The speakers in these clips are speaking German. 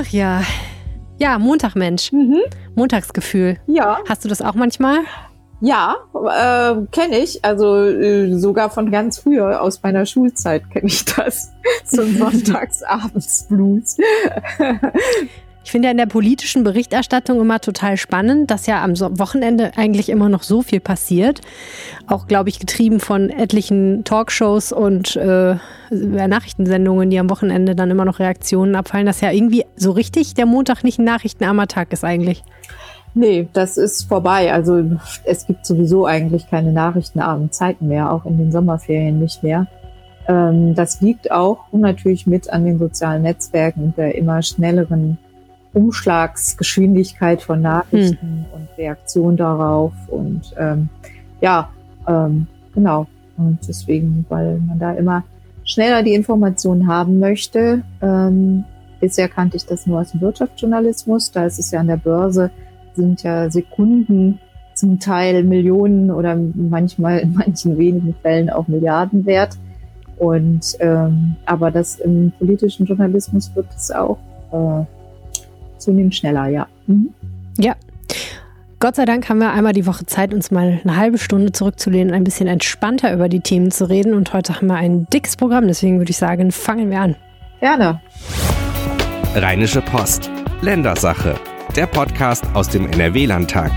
Ach ja. Ja, Montagmensch. Mhm. Montagsgefühl. Ja. Hast du das auch manchmal? Ja, äh, kenne ich. Also äh, sogar von ganz früher aus meiner Schulzeit kenne ich das. So ein Sonntagsabends-Blues. Ich finde ja in der politischen Berichterstattung immer total spannend, dass ja am Wochenende eigentlich immer noch so viel passiert. Auch, glaube ich, getrieben von etlichen Talkshows und äh, Nachrichtensendungen, die am Wochenende dann immer noch Reaktionen abfallen, dass ja irgendwie so richtig der Montag nicht ein nachrichtenarmer Tag ist eigentlich. Nee, das ist vorbei. Also es gibt sowieso eigentlich keine nachrichtenarmen Zeiten mehr, auch in den Sommerferien nicht mehr. Ähm, das liegt auch natürlich mit an den sozialen Netzwerken und der immer schnelleren Umschlagsgeschwindigkeit von Nachrichten hm. und Reaktion darauf und ähm, ja, ähm, genau. Und deswegen, weil man da immer schneller die Informationen haben möchte. Ähm, bisher kannte ich das nur aus dem Wirtschaftsjournalismus. Da ist es ja an der Börse, sind ja Sekunden zum Teil Millionen oder manchmal in manchen wenigen Fällen auch Milliarden wert. Und ähm, aber das im politischen Journalismus wird es auch äh, zunehmend schneller, ja. Mhm. Ja. Gott sei Dank haben wir einmal die Woche Zeit, uns mal eine halbe Stunde zurückzulehnen, ein bisschen entspannter über die Themen zu reden. Und heute haben wir ein dickes Programm, deswegen würde ich sagen, fangen wir an. Gerne. Rheinische Post. Ländersache. Der Podcast aus dem NRW-Landtag.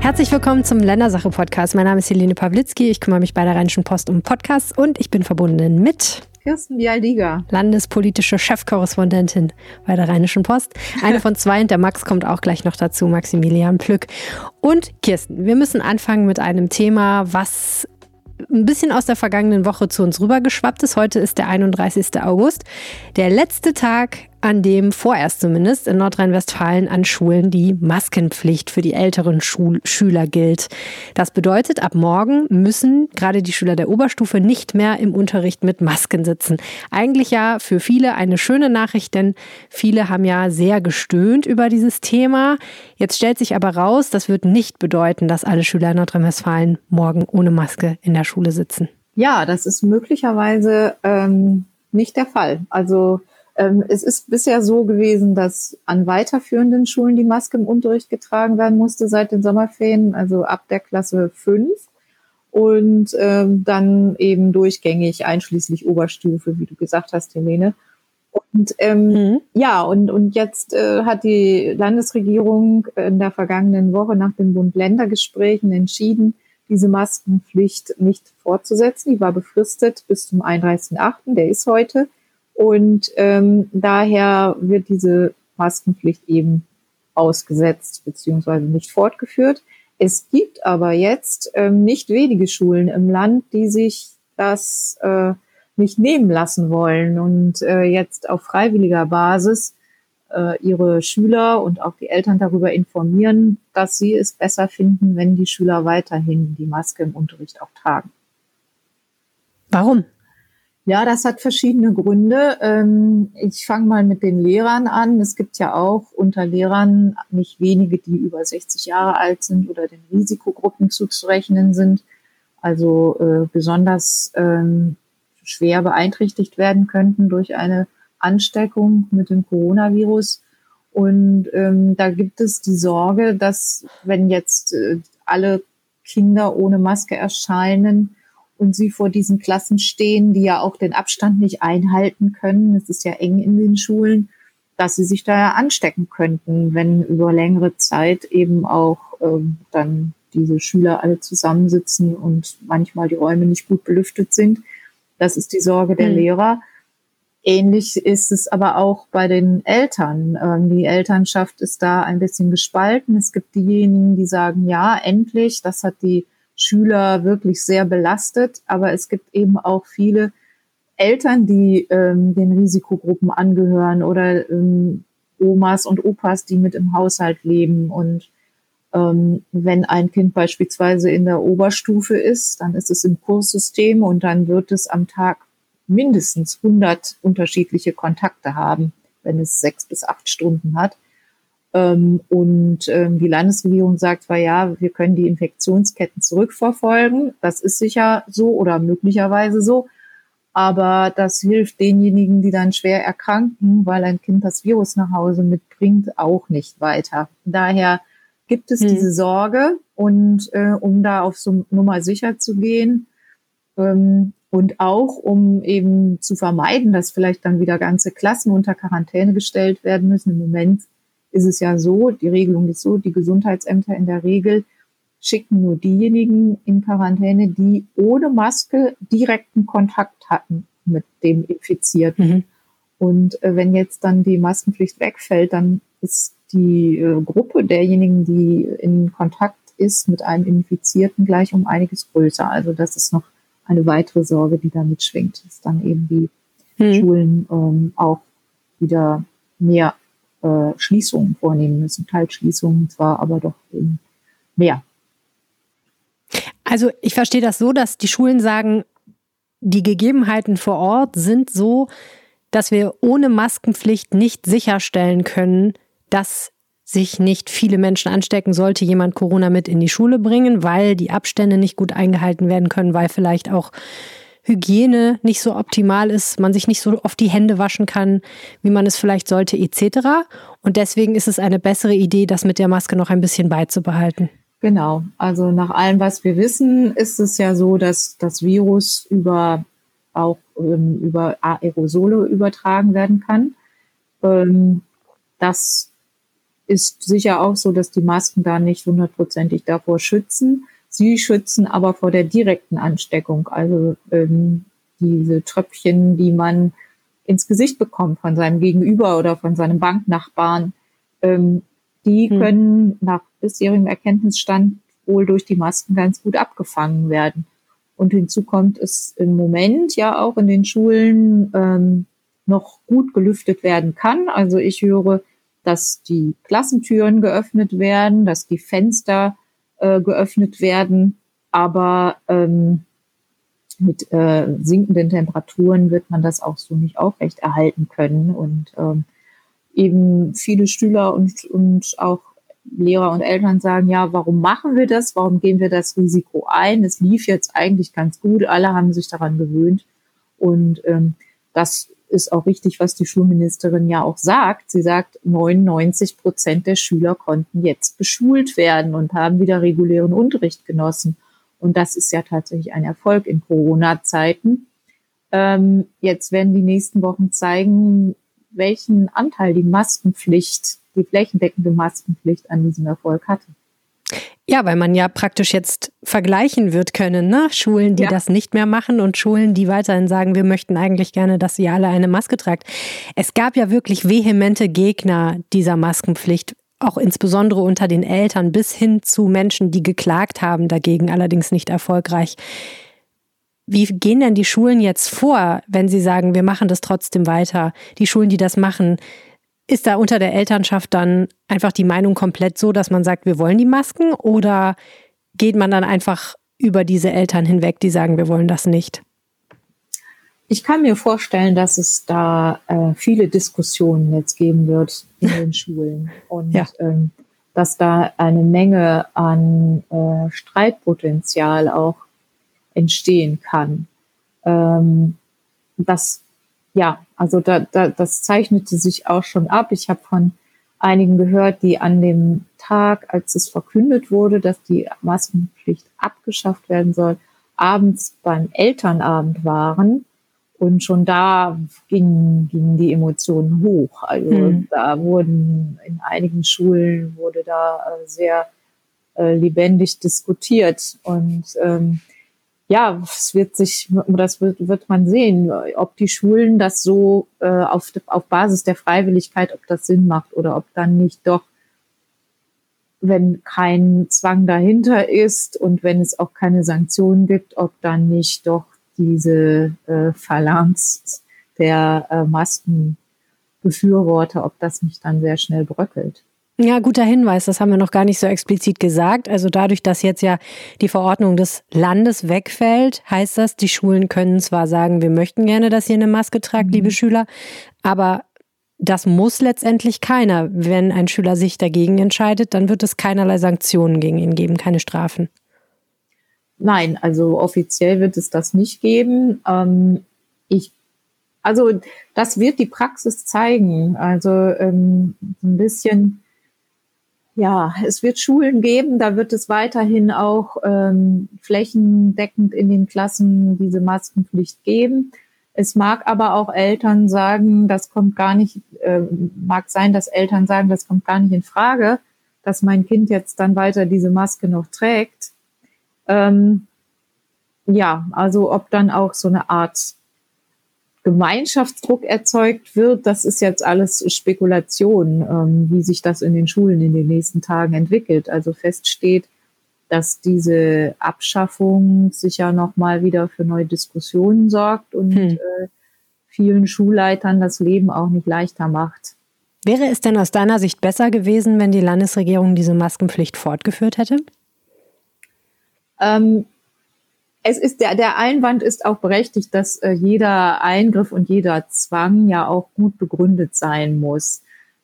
Herzlich willkommen zum Ländersache-Podcast. Mein Name ist Helene Pawlitzki. Ich kümmere mich bei der Rheinischen Post um Podcasts und ich bin verbunden mit Kirsten Bialdiga. Landespolitische Chefkorrespondentin bei der Rheinischen Post. Eine von zwei und der Max kommt auch gleich noch dazu, Maximilian Plück. Und Kirsten, wir müssen anfangen mit einem Thema, was ein bisschen aus der vergangenen Woche zu uns rübergeschwappt ist. Heute ist der 31. August, der letzte Tag an dem vorerst zumindest in Nordrhein-Westfalen an Schulen die Maskenpflicht für die älteren Schul Schüler gilt. Das bedeutet, ab morgen müssen gerade die Schüler der Oberstufe nicht mehr im Unterricht mit Masken sitzen. Eigentlich ja für viele eine schöne Nachricht, denn viele haben ja sehr gestöhnt über dieses Thema. Jetzt stellt sich aber raus, das wird nicht bedeuten, dass alle Schüler in Nordrhein-Westfalen morgen ohne Maske in der Schule sitzen. Ja, das ist möglicherweise ähm, nicht der Fall. Also es ist bisher so gewesen, dass an weiterführenden Schulen die Maske im Unterricht getragen werden musste seit den Sommerferien, also ab der Klasse 5 und ähm, dann eben durchgängig einschließlich Oberstufe, wie du gesagt hast, Helene. Und ähm, mhm. ja, und, und jetzt äh, hat die Landesregierung in der vergangenen Woche nach den Bund-Länder-Gesprächen entschieden, diese Maskenpflicht nicht fortzusetzen. Die war befristet bis zum 31.8., der ist heute. Und ähm, daher wird diese Maskenpflicht eben ausgesetzt beziehungsweise nicht fortgeführt. Es gibt aber jetzt ähm, nicht wenige Schulen im Land, die sich das äh, nicht nehmen lassen wollen und äh, jetzt auf freiwilliger Basis äh, ihre Schüler und auch die Eltern darüber informieren, dass sie es besser finden, wenn die Schüler weiterhin die Maske im Unterricht auch tragen. Warum? Ja, das hat verschiedene Gründe. Ähm, ich fange mal mit den Lehrern an. Es gibt ja auch unter Lehrern nicht wenige, die über 60 Jahre alt sind oder den Risikogruppen zuzurechnen sind, also äh, besonders ähm, schwer beeinträchtigt werden könnten durch eine Ansteckung mit dem Coronavirus. Und ähm, da gibt es die Sorge, dass wenn jetzt äh, alle Kinder ohne Maske erscheinen, und sie vor diesen Klassen stehen, die ja auch den Abstand nicht einhalten können. Es ist ja eng in den Schulen, dass sie sich da anstecken könnten, wenn über längere Zeit eben auch ähm, dann diese Schüler alle zusammensitzen und manchmal die Räume nicht gut belüftet sind. Das ist die Sorge der mhm. Lehrer. Ähnlich ist es aber auch bei den Eltern. Ähm, die Elternschaft ist da ein bisschen gespalten. Es gibt diejenigen, die sagen, ja, endlich, das hat die Schüler wirklich sehr belastet. Aber es gibt eben auch viele Eltern, die ähm, den Risikogruppen angehören oder ähm, Omas und Opas, die mit im Haushalt leben. Und ähm, wenn ein Kind beispielsweise in der Oberstufe ist, dann ist es im Kurssystem und dann wird es am Tag mindestens 100 unterschiedliche Kontakte haben, wenn es sechs bis acht Stunden hat. Ähm, und ähm, die Landesregierung sagt zwar, ja, wir können die Infektionsketten zurückverfolgen. Das ist sicher so oder möglicherweise so. Aber das hilft denjenigen, die dann schwer erkranken, weil ein Kind das Virus nach Hause mitbringt, auch nicht weiter. Daher gibt es hm. diese Sorge und äh, um da auf so Nummer sicher zu gehen ähm, und auch um eben zu vermeiden, dass vielleicht dann wieder ganze Klassen unter Quarantäne gestellt werden müssen. Im Moment ist es ja so, die Regelung ist so, die Gesundheitsämter in der Regel schicken nur diejenigen in Quarantäne, die ohne Maske direkten Kontakt hatten mit dem Infizierten. Mhm. Und äh, wenn jetzt dann die Maskenpflicht wegfällt, dann ist die äh, Gruppe derjenigen, die in Kontakt ist mit einem Infizierten, gleich um einiges größer. Also das ist noch eine weitere Sorge, die da mitschwingt, dass dann eben die mhm. Schulen ähm, auch wieder mehr äh, Schließungen vornehmen müssen, Teilschließungen zwar, aber doch mehr. Also ich verstehe das so, dass die Schulen sagen, die Gegebenheiten vor Ort sind so, dass wir ohne Maskenpflicht nicht sicherstellen können, dass sich nicht viele Menschen anstecken, sollte jemand Corona mit in die Schule bringen, weil die Abstände nicht gut eingehalten werden können, weil vielleicht auch Hygiene nicht so optimal ist, man sich nicht so oft die Hände waschen kann, wie man es vielleicht sollte, etc. Und deswegen ist es eine bessere Idee, das mit der Maske noch ein bisschen beizubehalten. Genau. Also nach allem, was wir wissen, ist es ja so, dass das Virus über auch ähm, über Aerosole übertragen werden kann. Ähm, das ist sicher auch so, dass die Masken da nicht hundertprozentig davor schützen. Sie schützen aber vor der direkten Ansteckung, also ähm, diese Tröpfchen, die man ins Gesicht bekommt von seinem Gegenüber oder von seinem Banknachbarn. Ähm, die hm. können nach bisherigem Erkenntnisstand wohl durch die Masken ganz gut abgefangen werden. Und hinzu kommt es im Moment ja auch in den Schulen ähm, noch gut gelüftet werden kann. Also ich höre, dass die Klassentüren geöffnet werden, dass die Fenster äh, geöffnet werden, aber ähm, mit äh, sinkenden Temperaturen wird man das auch so nicht aufrechterhalten können. Und ähm, eben viele Schüler und, und auch Lehrer und Eltern sagen, ja, warum machen wir das? Warum gehen wir das Risiko ein? Es lief jetzt eigentlich ganz gut, alle haben sich daran gewöhnt. Und ähm, das ist auch richtig, was die Schulministerin ja auch sagt. Sie sagt, 99 Prozent der Schüler konnten jetzt beschult werden und haben wieder regulären Unterricht genossen. Und das ist ja tatsächlich ein Erfolg in Corona-Zeiten. Ähm, jetzt werden die nächsten Wochen zeigen, welchen Anteil die Maskenpflicht, die flächendeckende Maskenpflicht an diesem Erfolg hatte. Ja, weil man ja praktisch jetzt vergleichen wird können, ne? Schulen, die ja. das nicht mehr machen und Schulen, die weiterhin sagen, wir möchten eigentlich gerne, dass ihr alle eine Maske tragt. Es gab ja wirklich vehemente Gegner dieser Maskenpflicht, auch insbesondere unter den Eltern bis hin zu Menschen, die geklagt haben dagegen, allerdings nicht erfolgreich. Wie gehen denn die Schulen jetzt vor, wenn sie sagen, wir machen das trotzdem weiter? Die Schulen, die das machen, ist da unter der Elternschaft dann einfach die Meinung komplett so, dass man sagt, wir wollen die Masken? Oder geht man dann einfach über diese Eltern hinweg, die sagen, wir wollen das nicht? Ich kann mir vorstellen, dass es da äh, viele Diskussionen jetzt geben wird in den Schulen und ja. ähm, dass da eine Menge an äh, Streitpotenzial auch entstehen kann. Ähm, das, ja, also da, da, das zeichnete sich auch schon ab. Ich habe von einigen gehört, die an dem Tag, als es verkündet wurde, dass die Maskenpflicht abgeschafft werden soll, abends beim Elternabend waren. Und schon da gingen, gingen die Emotionen hoch. Also hm. da wurden in einigen Schulen wurde da äh, sehr äh, lebendig diskutiert. Und ähm, ja, es wird sich, das wird, wird man sehen, ob die Schulen das so äh, auf, auf Basis der Freiwilligkeit, ob das Sinn macht oder ob dann nicht doch, wenn kein Zwang dahinter ist und wenn es auch keine Sanktionen gibt, ob dann nicht doch diese äh, Phalanx der äh, Maskenbefürworter, ob das nicht dann sehr schnell bröckelt. Ja, guter Hinweis. Das haben wir noch gar nicht so explizit gesagt. Also dadurch, dass jetzt ja die Verordnung des Landes wegfällt, heißt das, die Schulen können zwar sagen, wir möchten gerne, dass ihr eine Maske tragt, mhm. liebe Schüler, aber das muss letztendlich keiner. Wenn ein Schüler sich dagegen entscheidet, dann wird es keinerlei Sanktionen gegen ihn geben, keine Strafen. Nein, also offiziell wird es das nicht geben. Ähm, ich, also das wird die Praxis zeigen. Also ähm, ein bisschen, ja, es wird Schulen geben, da wird es weiterhin auch ähm, flächendeckend in den Klassen diese Maskenpflicht geben. Es mag aber auch Eltern sagen, das kommt gar nicht, äh, mag sein, dass Eltern sagen, das kommt gar nicht in Frage, dass mein Kind jetzt dann weiter diese Maske noch trägt. Ähm, ja, also ob dann auch so eine Art Gemeinschaftsdruck erzeugt wird, das ist jetzt alles Spekulation, ähm, wie sich das in den Schulen in den nächsten Tagen entwickelt. Also fest steht, dass diese Abschaffung sicher nochmal wieder für neue Diskussionen sorgt und hm. äh, vielen Schulleitern das Leben auch nicht leichter macht. Wäre es denn aus deiner Sicht besser gewesen, wenn die Landesregierung diese Maskenpflicht fortgeführt hätte? Ähm, es ist der, der Einwand ist auch berechtigt, dass äh, jeder Eingriff und jeder Zwang ja auch gut begründet sein muss.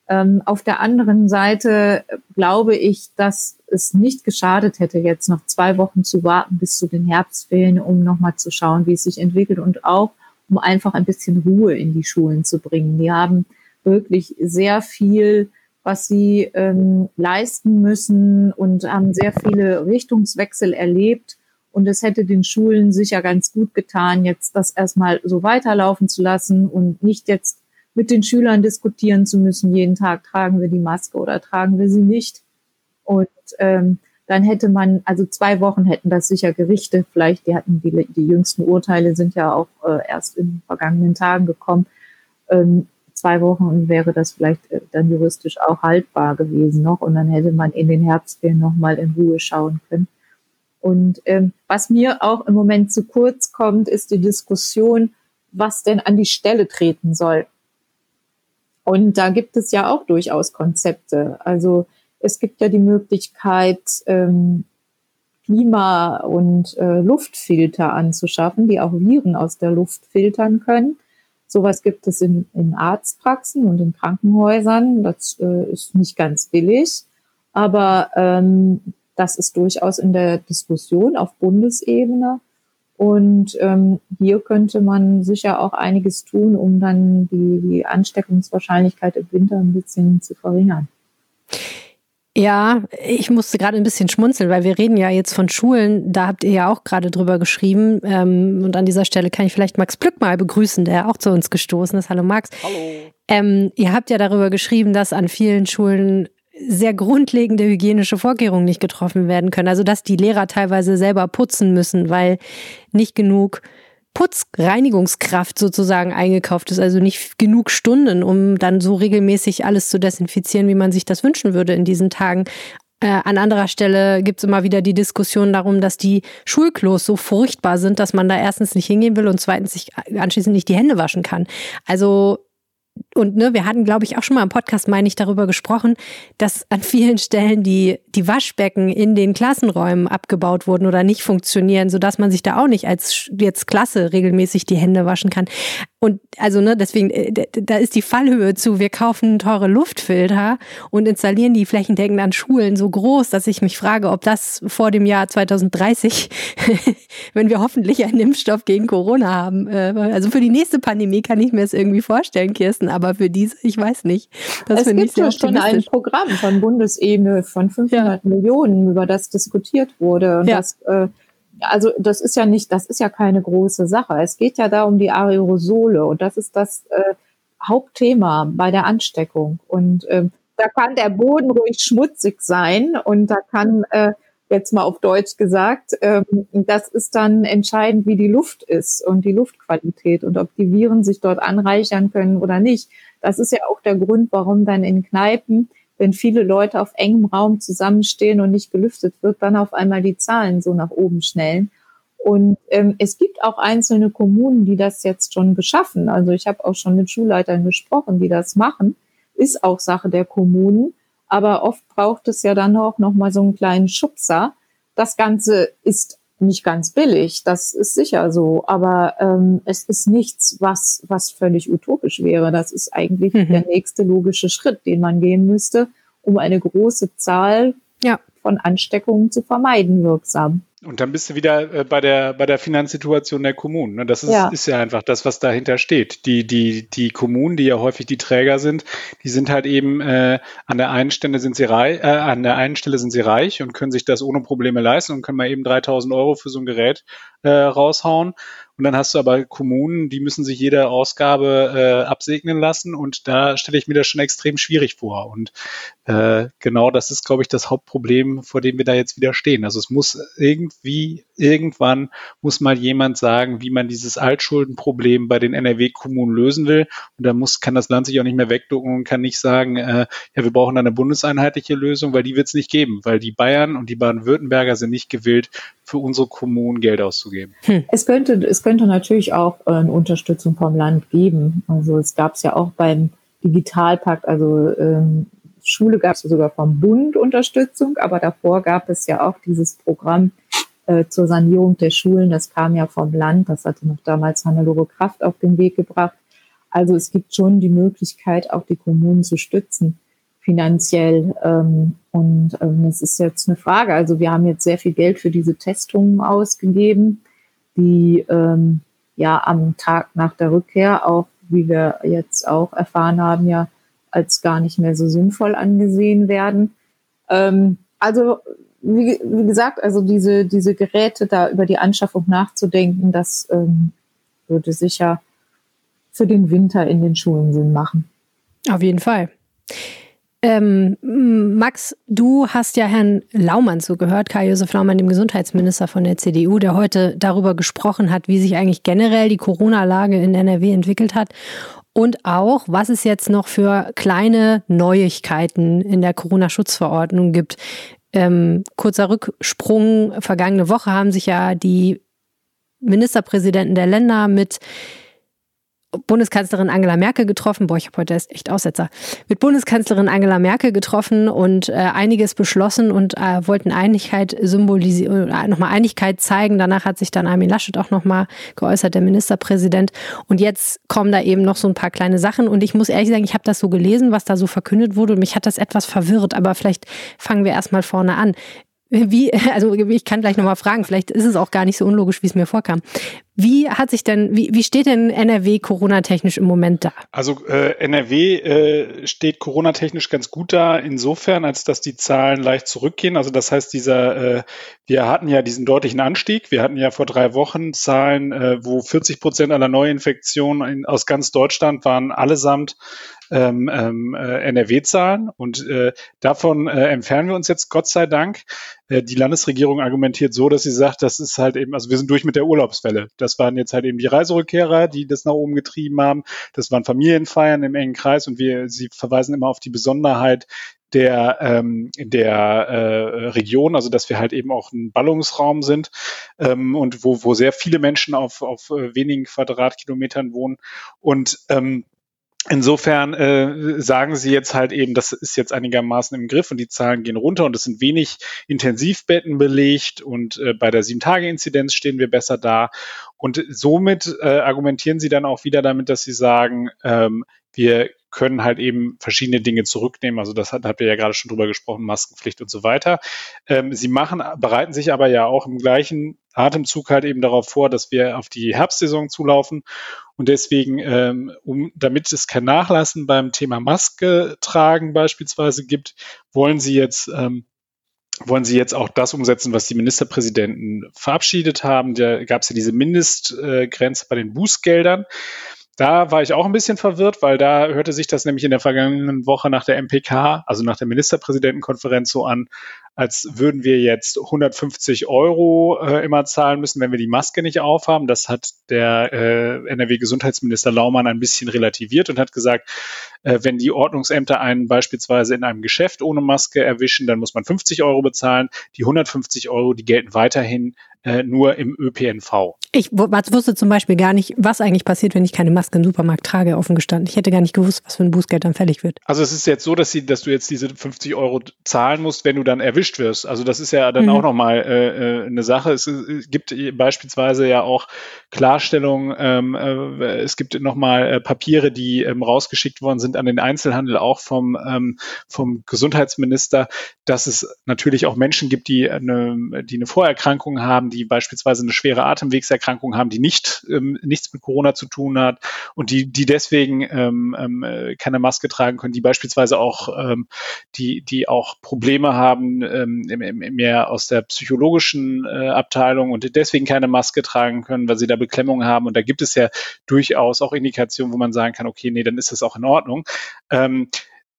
Ähm, auf der anderen Seite glaube ich, dass es nicht geschadet hätte, jetzt noch zwei Wochen zu warten bis zu den Herbstferien, um nochmal zu schauen, wie es sich entwickelt und auch, um einfach ein bisschen Ruhe in die Schulen zu bringen. Die haben wirklich sehr viel, was sie ähm, leisten müssen und haben sehr viele Richtungswechsel erlebt. Und es hätte den Schulen sicher ganz gut getan, jetzt das erstmal so weiterlaufen zu lassen und nicht jetzt mit den Schülern diskutieren zu müssen, jeden Tag tragen wir die Maske oder tragen wir sie nicht. Und ähm, dann hätte man, also zwei Wochen hätten das sicher Gerichte, vielleicht, die hatten die, die jüngsten Urteile sind ja auch äh, erst in den vergangenen Tagen gekommen. Ähm, zwei Wochen wäre das vielleicht äh, dann juristisch auch haltbar gewesen noch und dann hätte man in den Herbstferien nochmal in Ruhe schauen können. Und ähm, was mir auch im Moment zu kurz kommt, ist die Diskussion, was denn an die Stelle treten soll. Und da gibt es ja auch durchaus Konzepte. Also es gibt ja die Möglichkeit, ähm, Klima- und äh, Luftfilter anzuschaffen, die auch Viren aus der Luft filtern können. Sowas gibt es in, in Arztpraxen und in Krankenhäusern. Das äh, ist nicht ganz billig, aber ähm, das ist durchaus in der Diskussion auf Bundesebene. Und ähm, hier könnte man sicher auch einiges tun, um dann die, die Ansteckungswahrscheinlichkeit im Winter ein bisschen zu verringern. Ja, ich musste gerade ein bisschen schmunzeln, weil wir reden ja jetzt von Schulen, da habt ihr ja auch gerade drüber geschrieben. Ähm, und an dieser Stelle kann ich vielleicht Max Plück mal begrüßen, der auch zu uns gestoßen ist. Hallo Max. Hallo. Ähm, ihr habt ja darüber geschrieben, dass an vielen Schulen sehr grundlegende hygienische Vorkehrungen nicht getroffen werden können. Also dass die Lehrer teilweise selber putzen müssen, weil nicht genug Putzreinigungskraft sozusagen eingekauft ist, also nicht genug Stunden, um dann so regelmäßig alles zu desinfizieren, wie man sich das wünschen würde in diesen Tagen. Äh, an anderer Stelle gibt es immer wieder die Diskussion darum, dass die Schulklos so furchtbar sind, dass man da erstens nicht hingehen will und zweitens sich anschließend nicht die Hände waschen kann. Also und ne, wir hatten, glaube ich, auch schon mal im Podcast, meine ich, darüber gesprochen, dass an vielen Stellen die, die Waschbecken in den Klassenräumen abgebaut wurden oder nicht funktionieren, sodass man sich da auch nicht als jetzt Klasse regelmäßig die Hände waschen kann. Und also, ne, deswegen, äh, da ist die Fallhöhe zu, wir kaufen teure Luftfilter und installieren die flächendeckend an Schulen so groß, dass ich mich frage, ob das vor dem Jahr 2030, wenn wir hoffentlich einen Impfstoff gegen Corona haben, äh, also für die nächste Pandemie kann ich mir das irgendwie vorstellen, Kirsten, aber für diese, ich weiß nicht. Das es gibt ja schon ein Programm von Bundesebene von 500 ja. Millionen, über das diskutiert wurde. Und ja. das, äh, also das ist ja nicht, das ist ja keine große Sache. Es geht ja da um die Aerosole und das ist das äh, Hauptthema bei der Ansteckung. Und ähm, da kann der Boden ruhig schmutzig sein und da kann äh, jetzt mal auf Deutsch gesagt, ähm, das ist dann entscheidend, wie die Luft ist und die Luftqualität und ob die Viren sich dort anreichern können oder nicht. Das ist ja auch der Grund, warum dann in Kneipen wenn viele Leute auf engem Raum zusammenstehen und nicht gelüftet wird, dann auf einmal die Zahlen so nach oben schnellen. Und ähm, es gibt auch einzelne Kommunen, die das jetzt schon beschaffen. Also ich habe auch schon mit Schulleitern gesprochen, die das machen. Ist auch Sache der Kommunen. Aber oft braucht es ja dann auch noch mal so einen kleinen Schubser. Das Ganze ist nicht ganz billig, das ist sicher so, aber ähm, es ist nichts, was, was völlig utopisch wäre. Das ist eigentlich mhm. der nächste logische Schritt, den man gehen müsste, um eine große Zahl ja. Von Ansteckungen zu vermeiden wirksam. Und dann bist du wieder äh, bei der bei der Finanzsituation der Kommunen. Ne? Das ist ja. ist ja einfach das, was dahinter steht. Die die die Kommunen, die ja häufig die Träger sind, die sind halt eben äh, an der einen Stelle sind sie reich, äh, an der einen Stelle sind sie reich und können sich das ohne Probleme leisten und können mal eben 3.000 Euro für so ein Gerät äh, raushauen. Und dann hast du aber Kommunen, die müssen sich jede Ausgabe äh, absegnen lassen. Und da stelle ich mir das schon extrem schwierig vor. Und äh, genau das ist, glaube ich, das Hauptproblem, vor dem wir da jetzt wieder stehen. Also es muss irgendwie, irgendwann muss mal jemand sagen, wie man dieses Altschuldenproblem bei den NRW-Kommunen lösen will. Und da muss, kann das Land sich auch nicht mehr wegducken und kann nicht sagen, äh, ja, wir brauchen eine bundeseinheitliche Lösung, weil die wird es nicht geben, weil die Bayern und die Baden-Württemberger sind nicht gewillt, für unsere Kommunen Geld auszugeben. Hm. Es könnte, es könnte natürlich auch äh, eine Unterstützung vom Land geben. Also es gab es ja auch beim Digitalpakt, also ähm, Schule gab es sogar vom Bund Unterstützung, aber davor gab es ja auch dieses Programm äh, zur Sanierung der Schulen. Das kam ja vom Land, das hatte noch damals Hannelore Kraft auf den Weg gebracht. Also es gibt schon die Möglichkeit, auch die Kommunen zu stützen finanziell. Ähm, und ähm, es ist jetzt eine Frage. Also wir haben jetzt sehr viel Geld für diese Testungen ausgegeben, die ähm, ja am Tag nach der Rückkehr auch, wie wir jetzt auch erfahren haben, ja als gar nicht mehr so sinnvoll angesehen werden. Ähm, also wie, wie, gesagt, also diese, diese Geräte da über die Anschaffung nachzudenken, das ähm, würde sicher für den Winter in den Schulen Sinn machen. Auf jeden Fall. Ähm, Max, du hast ja Herrn Laumann zugehört, Karl-Josef Laumann, dem Gesundheitsminister von der CDU, der heute darüber gesprochen hat, wie sich eigentlich generell die Corona-Lage in NRW entwickelt hat und auch, was es jetzt noch für kleine Neuigkeiten in der Corona-Schutzverordnung gibt. Ähm, kurzer Rücksprung. Vergangene Woche haben sich ja die Ministerpräsidenten der Länder mit Bundeskanzlerin Angela Merkel getroffen. Boah, ich habe heute echt Aussetzer. Mit Bundeskanzlerin Angela Merkel getroffen und äh, einiges beschlossen und äh, wollten Einigkeit symbolisieren, äh, nochmal Einigkeit zeigen. Danach hat sich dann Armin Laschet auch nochmal geäußert, der Ministerpräsident. Und jetzt kommen da eben noch so ein paar kleine Sachen. Und ich muss ehrlich sagen, ich habe das so gelesen, was da so verkündet wurde. Und mich hat das etwas verwirrt. Aber vielleicht fangen wir erstmal vorne an. Wie, also ich kann gleich nochmal fragen, vielleicht ist es auch gar nicht so unlogisch, wie es mir vorkam. Wie hat sich denn, wie, wie steht denn NRW Corona-technisch im Moment da? Also äh, NRW äh, steht Corona-technisch ganz gut da, insofern, als dass die Zahlen leicht zurückgehen. Also das heißt, dieser, äh, wir hatten ja diesen deutlichen Anstieg. Wir hatten ja vor drei Wochen Zahlen, äh, wo 40 Prozent aller Neuinfektionen in, aus ganz Deutschland waren allesamt ähm, ähm, äh, NRW-Zahlen und äh, davon äh, entfernen wir uns jetzt Gott sei Dank. Äh, die Landesregierung argumentiert so, dass sie sagt, das ist halt eben, also wir sind durch mit der Urlaubswelle. Das waren jetzt halt eben die Reiserückkehrer, die das nach oben getrieben haben. Das waren Familienfeiern im engen Kreis und wir, sie verweisen immer auf die Besonderheit der, ähm, der äh, Region, also dass wir halt eben auch ein Ballungsraum sind ähm, und wo, wo sehr viele Menschen auf, auf äh, wenigen Quadratkilometern wohnen. Und ähm, Insofern äh, sagen sie jetzt halt eben, das ist jetzt einigermaßen im Griff und die Zahlen gehen runter und es sind wenig Intensivbetten belegt und äh, bei der Sieben-Tage-Inzidenz stehen wir besser da. Und somit äh, argumentieren sie dann auch wieder damit, dass sie sagen, ähm, wir können halt eben verschiedene Dinge zurücknehmen. Also das hat, habt ihr ja gerade schon drüber gesprochen, Maskenpflicht und so weiter. Ähm, sie machen, bereiten sich aber ja auch im gleichen Atemzug halt eben darauf vor, dass wir auf die Herbstsaison zulaufen. Und deswegen, ähm, um, damit es kein Nachlassen beim Thema Maske tragen beispielsweise gibt, wollen sie jetzt ähm, wollen Sie jetzt auch das umsetzen, was die Ministerpräsidenten verabschiedet haben? Da gab es ja diese Mindestgrenze bei den Bußgeldern. Da war ich auch ein bisschen verwirrt, weil da hörte sich das nämlich in der vergangenen Woche nach der MPK, also nach der Ministerpräsidentenkonferenz so an, als würden wir jetzt 150 Euro äh, immer zahlen müssen, wenn wir die Maske nicht aufhaben. Das hat der äh, NRW-Gesundheitsminister Laumann ein bisschen relativiert und hat gesagt, äh, wenn die Ordnungsämter einen beispielsweise in einem Geschäft ohne Maske erwischen, dann muss man 50 Euro bezahlen. Die 150 Euro, die gelten weiterhin äh, nur im ÖPNV. Ich wusste zum Beispiel gar nicht, was eigentlich passiert, wenn ich keine Maske im Supermarkt trage, offen gestanden. Ich hätte gar nicht gewusst, was für ein Bußgeld dann fällig wird. Also es ist jetzt so, dass, sie, dass du jetzt diese 50 Euro zahlen musst, wenn du dann erwischt erwischt wirst. Also das ist ja dann mhm. auch nochmal äh, äh, eine Sache. Es, es, gibt beispielsweise ja auch Klarstellungen, ähm, äh, es gibt nochmal äh, Papiere, die ähm, rausgeschickt worden sind an den Einzelhandel, auch vom, ähm, vom Gesundheitsminister, dass es natürlich auch Menschen gibt, die eine, die eine Vorerkrankung haben, die beispielsweise eine schwere Atemwegserkrankung haben, die nicht ähm, nichts mit Corona zu tun hat und die, die deswegen ähm, ähm, äh, keine Maske tragen können, die beispielsweise auch ähm, die, die auch Probleme haben ähm, mehr aus der psychologischen äh, Abteilung und deswegen keine Maske tragen können, weil sie da Beklemmungen haben. Und da gibt es ja durchaus auch Indikationen, wo man sagen kann, okay, nee, dann ist das auch in Ordnung. Ähm,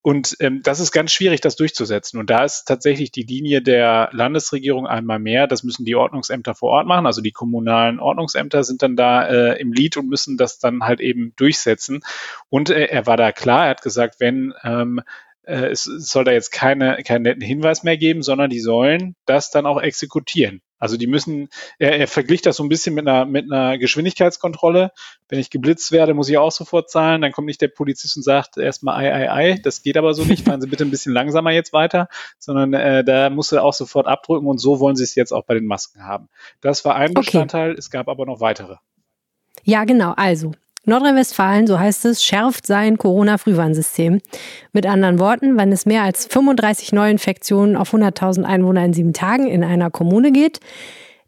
und ähm, das ist ganz schwierig, das durchzusetzen. Und da ist tatsächlich die Linie der Landesregierung einmal mehr. Das müssen die Ordnungsämter vor Ort machen. Also die kommunalen Ordnungsämter sind dann da äh, im Lied und müssen das dann halt eben durchsetzen. Und äh, er war da klar. Er hat gesagt, wenn ähm, äh, es soll da jetzt keine, keinen netten Hinweis mehr geben, sondern die sollen das dann auch exekutieren. Also die müssen, er, er verglich das so ein bisschen mit einer, mit einer Geschwindigkeitskontrolle. Wenn ich geblitzt werde, muss ich auch sofort zahlen. Dann kommt nicht der Polizist und sagt erstmal ei, ei, ei. Das geht aber so nicht. Fahren Sie bitte ein bisschen langsamer jetzt weiter, sondern äh, da muss er auch sofort abdrücken und so wollen Sie es jetzt auch bei den Masken haben. Das war ein Bestandteil. Okay. Es gab aber noch weitere. Ja, genau. Also Nordrhein-Westfalen, so heißt es, schärft sein Corona-Frühwarnsystem. Mit anderen Worten, wenn es mehr als 35 Neuinfektionen auf 100.000 Einwohner in sieben Tagen in einer Kommune geht,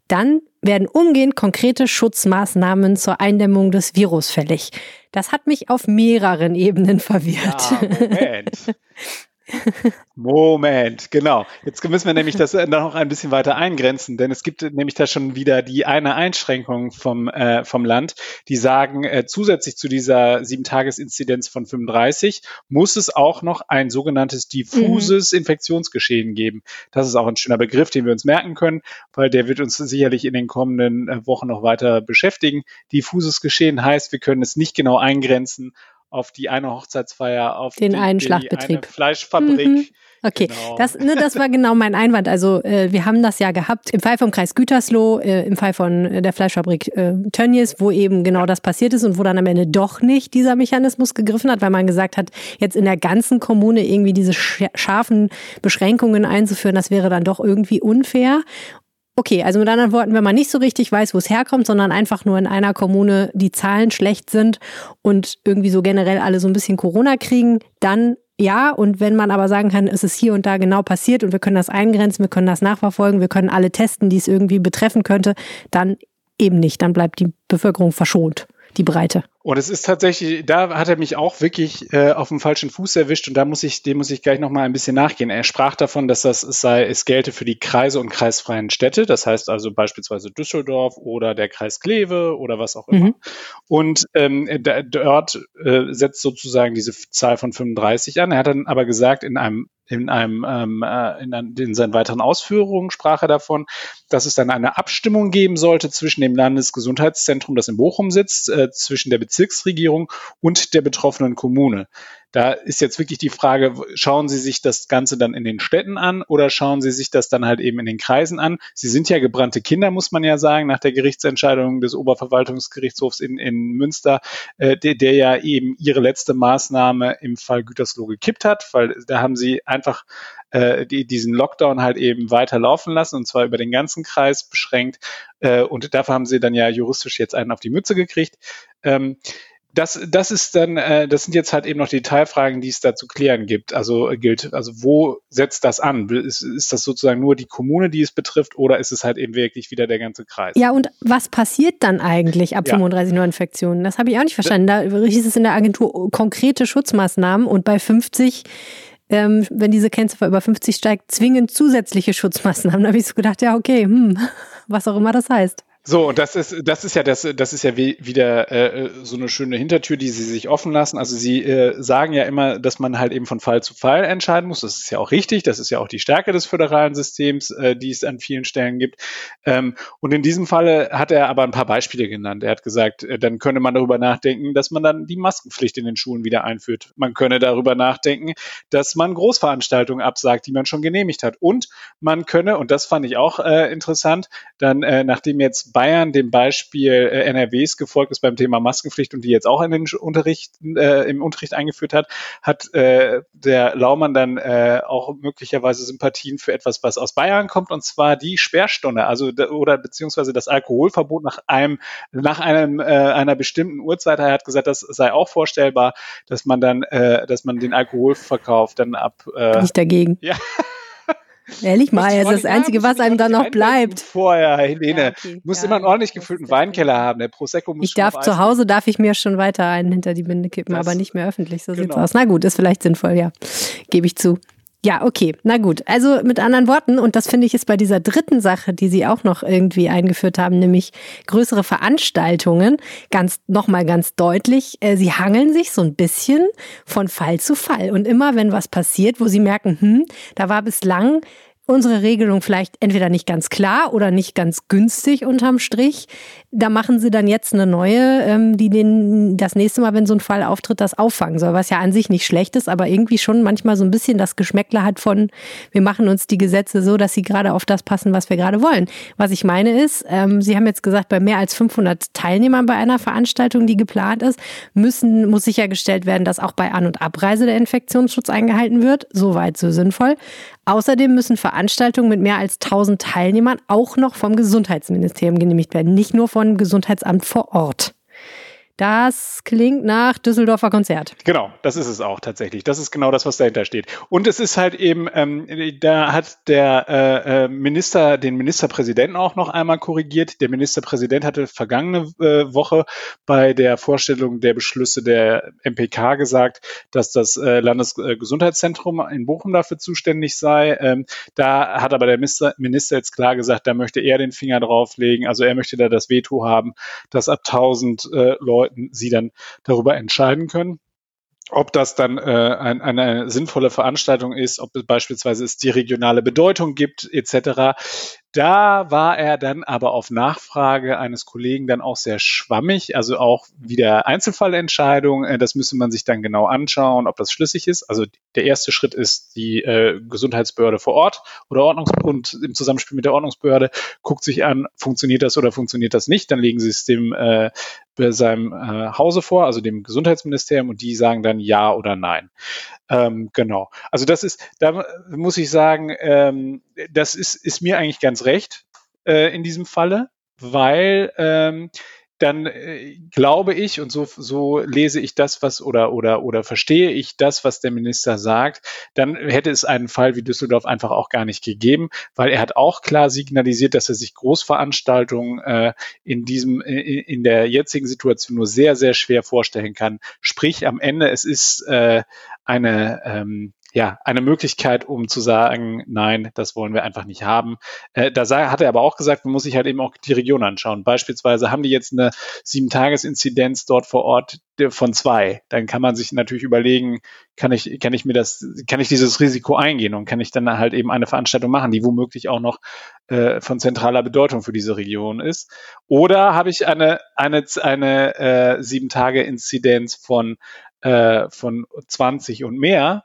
dann werden umgehend konkrete Schutzmaßnahmen zur Eindämmung des Virus fällig. Das hat mich auf mehreren Ebenen verwirrt. Ja, Moment. Moment, genau. Jetzt müssen wir nämlich das noch ein bisschen weiter eingrenzen, denn es gibt nämlich da schon wieder die eine Einschränkung vom, äh, vom Land, die sagen, äh, zusätzlich zu dieser Sieben-Tages-Inzidenz von 35 muss es auch noch ein sogenanntes diffuses mhm. Infektionsgeschehen geben. Das ist auch ein schöner Begriff, den wir uns merken können, weil der wird uns sicherlich in den kommenden äh, Wochen noch weiter beschäftigen. Diffuses Geschehen heißt, wir können es nicht genau eingrenzen auf die eine Hochzeitsfeier, auf den die, einen Schlachtbetrieb. Fleischfabrik. Mhm. Okay, genau. das, ne, das war genau mein Einwand. Also äh, wir haben das ja gehabt im Fall vom Kreis Gütersloh, äh, im Fall von äh, der Fleischfabrik äh, Tönnies, wo eben genau das passiert ist und wo dann am Ende doch nicht dieser Mechanismus gegriffen hat, weil man gesagt hat, jetzt in der ganzen Kommune irgendwie diese scharfen Beschränkungen einzuführen, das wäre dann doch irgendwie unfair. Okay, also mit anderen Worten, wenn man nicht so richtig weiß, wo es herkommt, sondern einfach nur in einer Kommune die Zahlen schlecht sind und irgendwie so generell alle so ein bisschen Corona kriegen, dann ja. Und wenn man aber sagen kann, es ist hier und da genau passiert und wir können das eingrenzen, wir können das nachverfolgen, wir können alle testen, die es irgendwie betreffen könnte, dann eben nicht. Dann bleibt die Bevölkerung verschont, die Breite. Und es ist tatsächlich, da hat er mich auch wirklich äh, auf dem falschen Fuß erwischt und da muss ich, dem muss ich gleich nochmal ein bisschen nachgehen. Er sprach davon, dass das es sei, es gelte für die Kreise und kreisfreien Städte, das heißt also beispielsweise Düsseldorf oder der Kreis Kleve oder was auch immer. Mhm. Und ähm, da, dort äh, setzt sozusagen diese Zahl von 35 an. Er hat dann aber gesagt, in einem in einem ähm, äh, in, in seinen weiteren Ausführungen sprach er davon, dass es dann eine Abstimmung geben sollte zwischen dem Landesgesundheitszentrum, das in Bochum sitzt, äh, zwischen der Bezirksregierung und der betroffenen Kommune. Da ist jetzt wirklich die Frage, schauen Sie sich das Ganze dann in den Städten an oder schauen Sie sich das dann halt eben in den Kreisen an? Sie sind ja gebrannte Kinder, muss man ja sagen, nach der Gerichtsentscheidung des Oberverwaltungsgerichtshofs in, in Münster, äh, der, der ja eben ihre letzte Maßnahme im Fall Gütersloh gekippt hat, weil da haben sie einfach äh, die, diesen Lockdown halt eben weiterlaufen lassen und zwar über den ganzen Kreis beschränkt. Äh, und dafür haben sie dann ja juristisch jetzt einen auf die Mütze gekriegt. Ähm, das, das ist dann, äh, das sind jetzt halt eben noch Detailfragen, die es da zu klären gibt. Also äh, gilt, also wo setzt das an? Ist, ist das sozusagen nur die Kommune, die es betrifft, oder ist es halt eben wirklich wieder der ganze Kreis? Ja, und was passiert dann eigentlich ab ja. 35 Neuinfektionen? Das habe ich auch nicht verstanden. Da hieß es in der Agentur oh, konkrete Schutzmaßnahmen und bei 50 ähm, wenn diese Kennziffer über 50 steigt, zwingend zusätzliche Schutzmaßnahmen. Da habe ich so gedacht, ja, okay, hm, was auch immer das heißt. So, und das ist, das ist ja das, das ist ja wie, wieder äh, so eine schöne Hintertür, die sie sich offen lassen. Also sie äh, sagen ja immer, dass man halt eben von Fall zu Fall entscheiden muss. Das ist ja auch richtig. Das ist ja auch die Stärke des föderalen Systems, äh, die es an vielen Stellen gibt. Ähm, und in diesem Falle hat er aber ein paar Beispiele genannt. Er hat gesagt, äh, dann könne man darüber nachdenken, dass man dann die Maskenpflicht in den Schulen wieder einführt. Man könne darüber nachdenken, dass man Großveranstaltungen absagt, die man schon genehmigt hat. Und man könne, und das fand ich auch äh, interessant, dann, äh, nachdem jetzt Bayern dem Beispiel äh, NRWs gefolgt ist beim Thema Maskenpflicht und die jetzt auch in den Unterricht, äh, im Unterricht eingeführt hat, hat äh, der Laumann dann äh, auch möglicherweise Sympathien für etwas, was aus Bayern kommt, und zwar die Sperrstunde, also oder beziehungsweise das Alkoholverbot nach einem nach einem äh, einer bestimmten Uhrzeit. Er hat gesagt, das sei auch vorstellbar, dass man dann, äh, dass man den Alkoholverkauf dann ab. Äh, Nicht dagegen. Ja. Ehrlich mal, ist das Einzige, was einem dann noch bleibt. Vorher, Helene. Ja, okay. Muss ja, immer einen ordentlich gefüllten Weinkeller haben. Der Prosecco muss Ich darf zu Hause, darf ich mir schon weiter einen hinter die Binde kippen, das, aber nicht mehr öffentlich. So genau. sieht's aus. Na gut, ist vielleicht sinnvoll, ja. Gebe ich zu. Ja, okay. Na gut. Also mit anderen Worten, und das finde ich ist bei dieser dritten Sache, die Sie auch noch irgendwie eingeführt haben, nämlich größere Veranstaltungen, ganz, nochmal ganz deutlich. Äh, sie hangeln sich so ein bisschen von Fall zu Fall. Und immer wenn was passiert, wo Sie merken, hm, da war bislang unsere Regelung vielleicht entweder nicht ganz klar oder nicht ganz günstig unterm Strich. Da machen sie dann jetzt eine neue, ähm, die den das nächste Mal, wenn so ein Fall auftritt, das auffangen soll, was ja an sich nicht schlecht ist, aber irgendwie schon manchmal so ein bisschen das Geschmäckler hat von, wir machen uns die Gesetze so, dass sie gerade auf das passen, was wir gerade wollen. Was ich meine ist, ähm, Sie haben jetzt gesagt, bei mehr als 500 Teilnehmern bei einer Veranstaltung, die geplant ist, müssen, muss sichergestellt werden, dass auch bei An- und Abreise der Infektionsschutz eingehalten wird. Soweit so sinnvoll. Außerdem müssen Veranstaltungen mit mehr als 1000 Teilnehmern auch noch vom Gesundheitsministerium genehmigt werden, nicht nur vom Gesundheitsamt vor Ort. Das klingt nach Düsseldorfer Konzert. Genau, das ist es auch tatsächlich. Das ist genau das, was dahinter steht. Und es ist halt eben, ähm, da hat der äh, äh, Minister den Ministerpräsidenten auch noch einmal korrigiert. Der Ministerpräsident hatte vergangene äh, Woche bei der Vorstellung der Beschlüsse der MPK gesagt, dass das äh, Landesgesundheitszentrum in Bochum dafür zuständig sei. Ähm, da hat aber der Minister, Minister jetzt klar gesagt, da möchte er den Finger drauflegen. Also er möchte da das Veto haben, dass ab 1000 äh, Leute Leuten sie dann darüber entscheiden können. Ob das dann äh, ein, eine sinnvolle Veranstaltung ist, ob es beispielsweise es die regionale Bedeutung gibt, etc. Da war er dann aber auf Nachfrage eines Kollegen dann auch sehr schwammig, also auch wieder Einzelfallentscheidung. Äh, das müsste man sich dann genau anschauen, ob das schlüssig ist. Also der erste Schritt ist die äh, Gesundheitsbehörde vor Ort oder Ordnungs und im Zusammenspiel mit der Ordnungsbehörde guckt sich an, funktioniert das oder funktioniert das nicht. Dann legen sie es dem äh, seinem äh, Hause vor, also dem Gesundheitsministerium, und die sagen dann ja oder nein. Ähm, genau. Also das ist, da muss ich sagen, ähm, das ist, ist mir eigentlich ganz recht äh, in diesem Falle, weil ähm, dann äh, glaube ich und so, so lese ich das, was oder oder oder verstehe ich das, was der Minister sagt, dann hätte es einen Fall wie Düsseldorf einfach auch gar nicht gegeben, weil er hat auch klar signalisiert, dass er sich Großveranstaltungen äh, in diesem in, in der jetzigen Situation nur sehr sehr schwer vorstellen kann. Sprich am Ende es ist äh, eine ähm, ja, eine Möglichkeit, um zu sagen, nein, das wollen wir einfach nicht haben. Äh, da hat er aber auch gesagt, man muss sich halt eben auch die Region anschauen. Beispielsweise haben die jetzt eine Sieben-Tages-Inzidenz dort vor Ort von zwei. Dann kann man sich natürlich überlegen, kann ich, kann ich mir das, kann ich dieses Risiko eingehen und kann ich dann halt eben eine Veranstaltung machen, die womöglich auch noch äh, von zentraler Bedeutung für diese Region ist. Oder habe ich eine, eine, eine äh, Sieben-Tage-Inzidenz von, äh, von 20 und mehr?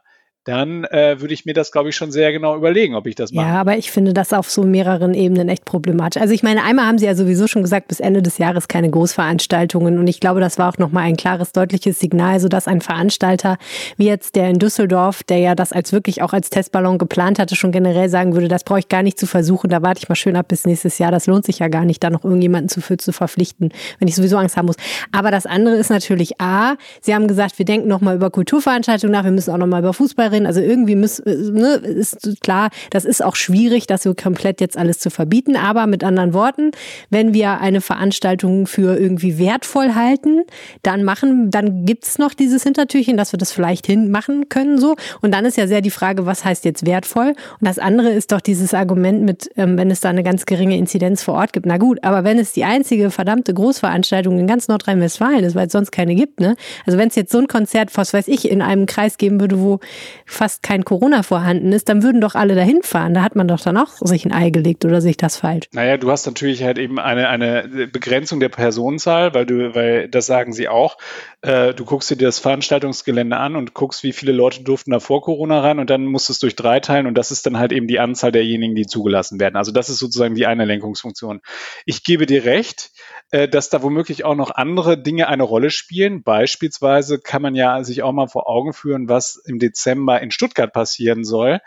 Dann äh, würde ich mir das, glaube ich, schon sehr genau überlegen, ob ich das mache. Ja, aber ich finde das auf so mehreren Ebenen echt problematisch. Also ich meine, einmal haben Sie ja sowieso schon gesagt, bis Ende des Jahres keine Großveranstaltungen. Und ich glaube, das war auch nochmal ein klares, deutliches Signal, sodass ein Veranstalter wie jetzt der in Düsseldorf, der ja das als wirklich auch als Testballon geplant hatte, schon generell sagen würde, das brauche ich gar nicht zu versuchen, da warte ich mal schön ab bis nächstes Jahr. Das lohnt sich ja gar nicht, da noch irgendjemanden zu, für zu verpflichten, wenn ich sowieso Angst haben muss. Aber das andere ist natürlich A, Sie haben gesagt, wir denken nochmal über Kulturveranstaltungen nach, wir müssen auch nochmal über Fußball reden. Also irgendwie muss, ne, ist klar, das ist auch schwierig, das so komplett jetzt alles zu verbieten. Aber mit anderen Worten, wenn wir eine Veranstaltung für irgendwie wertvoll halten, dann machen, dann gibt's noch dieses Hintertürchen, dass wir das vielleicht hinmachen können so. Und dann ist ja sehr die Frage, was heißt jetzt wertvoll? Und das andere ist doch dieses Argument mit, ähm, wenn es da eine ganz geringe Inzidenz vor Ort gibt. Na gut, aber wenn es die einzige verdammte Großveranstaltung in ganz Nordrhein-Westfalen ist, weil es sonst keine gibt, ne? Also wenn es jetzt so ein Konzert, was weiß ich, in einem Kreis geben würde, wo fast kein Corona vorhanden ist, dann würden doch alle dahin fahren. Da hat man doch dann auch sich ein Ei gelegt oder sich das falsch? Naja, du hast natürlich halt eben eine, eine Begrenzung der Personenzahl, weil du, weil das sagen sie auch. Äh, du guckst dir das Veranstaltungsgelände an und guckst, wie viele Leute durften da vor Corona rein und dann musst du es durch drei teilen und das ist dann halt eben die Anzahl derjenigen, die zugelassen werden. Also das ist sozusagen die eine Lenkungsfunktion. Ich gebe dir recht, dass da womöglich auch noch andere Dinge eine Rolle spielen. Beispielsweise kann man ja sich auch mal vor Augen führen, was im Dezember in Stuttgart passieren soll.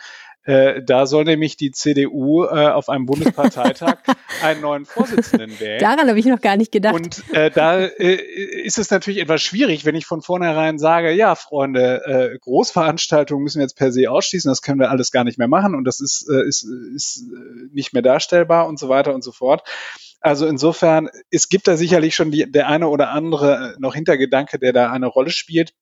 Äh, da soll nämlich die CDU äh, auf einem Bundesparteitag einen neuen Vorsitzenden wählen. Daran habe ich noch gar nicht gedacht. Und äh, da äh, ist es natürlich etwas schwierig, wenn ich von vornherein sage, ja, Freunde, äh, Großveranstaltungen müssen wir jetzt per se ausschließen, das können wir alles gar nicht mehr machen und das ist, äh, ist, ist äh, nicht mehr darstellbar und so weiter und so fort. Also insofern, es gibt da sicherlich schon die, der eine oder andere noch Hintergedanke, der da eine Rolle spielt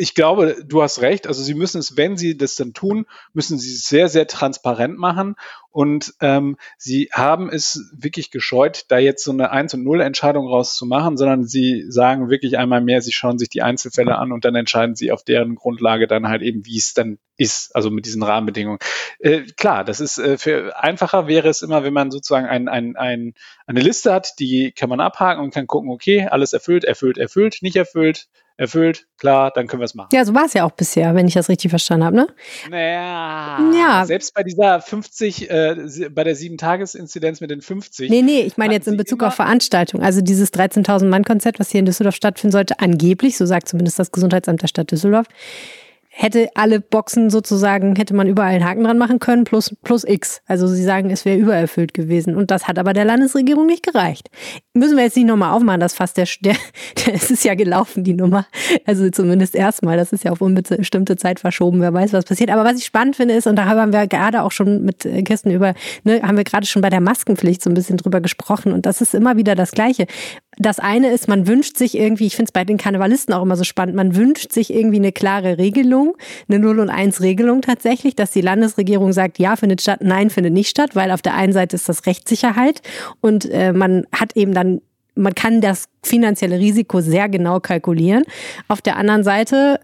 ich glaube, du hast recht. Also sie müssen es, wenn sie das dann tun, müssen sie es sehr, sehr transparent machen. Und ähm, sie haben es wirklich gescheut, da jetzt so eine 1 und 0 Entscheidung rauszumachen, sondern sie sagen wirklich einmal mehr, sie schauen sich die Einzelfälle an und dann entscheiden sie auf deren Grundlage dann halt eben, wie es dann ist, also mit diesen Rahmenbedingungen. Äh, klar, das ist äh, für einfacher wäre es immer, wenn man sozusagen ein, ein, ein, eine Liste hat, die kann man abhaken und kann gucken, okay, alles erfüllt, erfüllt, erfüllt, nicht erfüllt, erfüllt, klar, dann können wir es machen. Ja, so war es ja auch bisher, wenn ich das richtig verstanden habe, ne? Naja, ja. selbst bei dieser 50, äh, bei der 7-Tages-Inzidenz mit den 50. Nee, nee, ich meine jetzt in Bezug auf Veranstaltungen. Also dieses 13.000 Mann-Konzert, was hier in Düsseldorf stattfinden sollte, angeblich, so sagt zumindest das Gesundheitsamt der Stadt Düsseldorf, hätte alle Boxen sozusagen, hätte man überall einen Haken dran machen können, plus, plus X. Also sie sagen, es wäre übererfüllt gewesen. Und das hat aber der Landesregierung nicht gereicht. Müssen wir jetzt nicht nochmal aufmachen, das fast der, der, der, es ist ja gelaufen, die Nummer. Also zumindest erstmal, das ist ja auf unbestimmte Zeit verschoben, wer weiß, was passiert. Aber was ich spannend finde ist, und da haben wir gerade auch schon mit äh, Kirsten über, ne, haben wir gerade schon bei der Maskenpflicht so ein bisschen drüber gesprochen. Und das ist immer wieder das Gleiche das eine ist, man wünscht sich irgendwie, ich finde es bei den Karnevalisten auch immer so spannend, man wünscht sich irgendwie eine klare Regelung, eine 0 und 1 Regelung tatsächlich, dass die Landesregierung sagt, ja, findet statt, nein, findet nicht statt, weil auf der einen Seite ist das Rechtssicherheit und äh, man hat eben dann man kann das finanzielle Risiko sehr genau kalkulieren. Auf der anderen Seite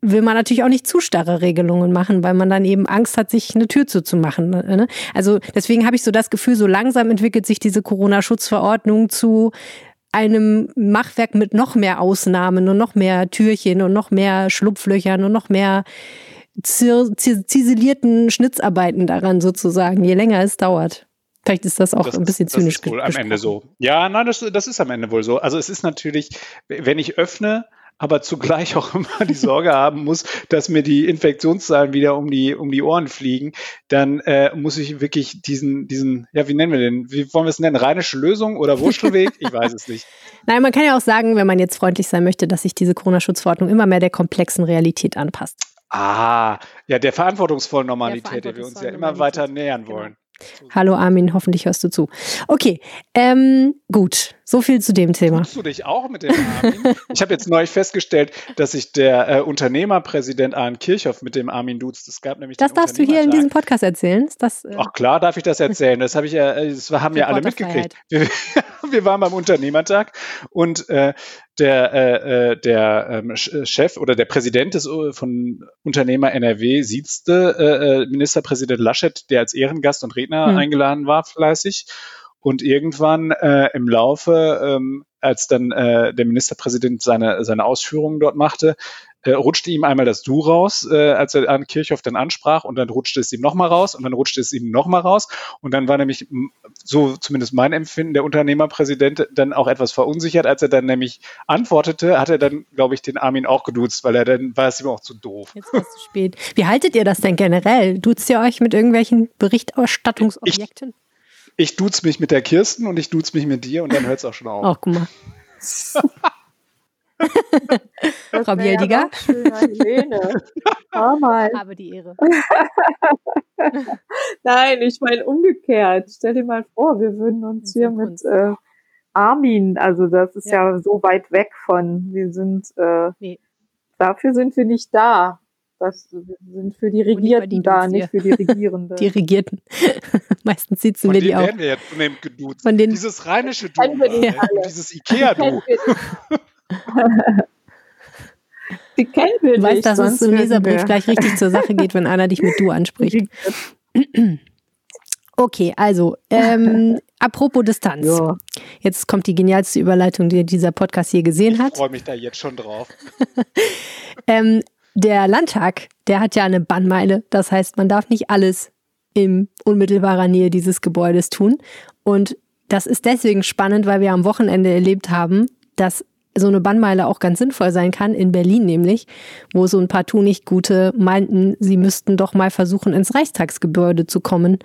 will man natürlich auch nicht zu starre Regelungen machen, weil man dann eben Angst hat, sich eine Tür zuzumachen. Ne? Also deswegen habe ich so das Gefühl, so langsam entwickelt sich diese Corona-Schutzverordnung zu einem Machwerk mit noch mehr Ausnahmen und noch mehr Türchen und noch mehr Schlupflöchern und noch mehr ziselierten Schnitzarbeiten daran sozusagen, je länger es dauert. Vielleicht ist das auch das ein bisschen ist, zynisch. Das ist wohl am Ende so. Ja, nein, das, das ist am Ende wohl so. Also es ist natürlich, wenn ich öffne, aber zugleich auch immer die Sorge haben muss, dass mir die Infektionszahlen wieder um die, um die Ohren fliegen, dann äh, muss ich wirklich diesen, diesen, ja, wie nennen wir den? Wie wollen wir es nennen? Rheinische Lösung oder Wurschtelweg? Ich weiß es nicht. Nein, man kann ja auch sagen, wenn man jetzt freundlich sein möchte, dass sich diese Corona-Schutzverordnung immer mehr der komplexen Realität anpasst. Ah, ja, der verantwortungsvollen Normalität, der, der wir uns ja immer weiter nähern wollen. Hallo Armin, hoffentlich hörst du zu. Okay, ähm, gut, so viel zu dem Thema. Tust du dich auch mit dem Armin? ich habe jetzt neulich festgestellt, dass sich der äh, Unternehmerpräsident Arne Kirchhoff mit dem Armin duzt. Das gab nämlich Das darfst du hier in diesem Podcast erzählen? Das, äh Ach klar, darf ich das erzählen. Das habe ich ja, äh, das haben ja alle mitgekriegt. Wir, wir, waren beim Unternehmertag und äh, der, äh, äh der ähm, Chef oder der Präsident des, von Unternehmer NRW siezte äh, Ministerpräsident Laschet, der als Ehrengast und Redner hm. eingeladen war, fleißig. Und irgendwann äh, im Laufe, ähm, als dann äh, der Ministerpräsident seine, seine Ausführungen dort machte, äh, rutschte ihm einmal das Du raus, äh, als er an Kirchhoff dann ansprach und dann rutschte es ihm nochmal raus und dann rutschte es ihm nochmal raus und dann war nämlich, so zumindest mein Empfinden, der Unternehmerpräsident dann auch etwas verunsichert, als er dann nämlich antwortete, hat er dann, glaube ich, den Armin auch geduzt, weil er dann war es ihm auch zu doof. Jetzt war es zu spät. Wie haltet ihr das denn generell? Duzt ihr euch mit irgendwelchen Berichterstattungsobjekten? Ich, ich duz mich mit der Kirsten und ich duz mich mit dir und dann hört es auch schon auf. Ach, guck mal. Frau Bieldiger. Helene. Habe die Ehre. Nein, ich meine umgekehrt. Stell dir mal vor, wir würden uns hier mit äh, Armin, also das ist ja. ja. so weit weg von, wir sind, äh, nee. dafür sind wir nicht da. Das sind für die Regierten da, nicht für die Regierenden. Die Regierten. Meistens sitzen Von wir die auch. werden wir jetzt zunehmend geduzt. Von den Dieses rheinische Du, ja. dieses Ikea-Du. Die kennen wir du nicht. weißt, dass es ein Leserbrief gleich richtig zur Sache geht, wenn einer dich mit du anspricht. Okay, also ähm, apropos Distanz. Ja. Jetzt kommt die genialste Überleitung, die dieser Podcast je gesehen Ich hat. freue mich da jetzt schon drauf. Ähm, der Landtag, der hat ja eine Bannmeile. Das heißt, man darf nicht alles in unmittelbarer Nähe dieses Gebäudes tun. Und das ist deswegen spannend, weil wir am Wochenende erlebt haben, dass so eine Bannmeile auch ganz sinnvoll sein kann, in Berlin nämlich, wo so ein paar Tunichtgute meinten, sie müssten doch mal versuchen, ins Reichstagsgebäude zu kommen.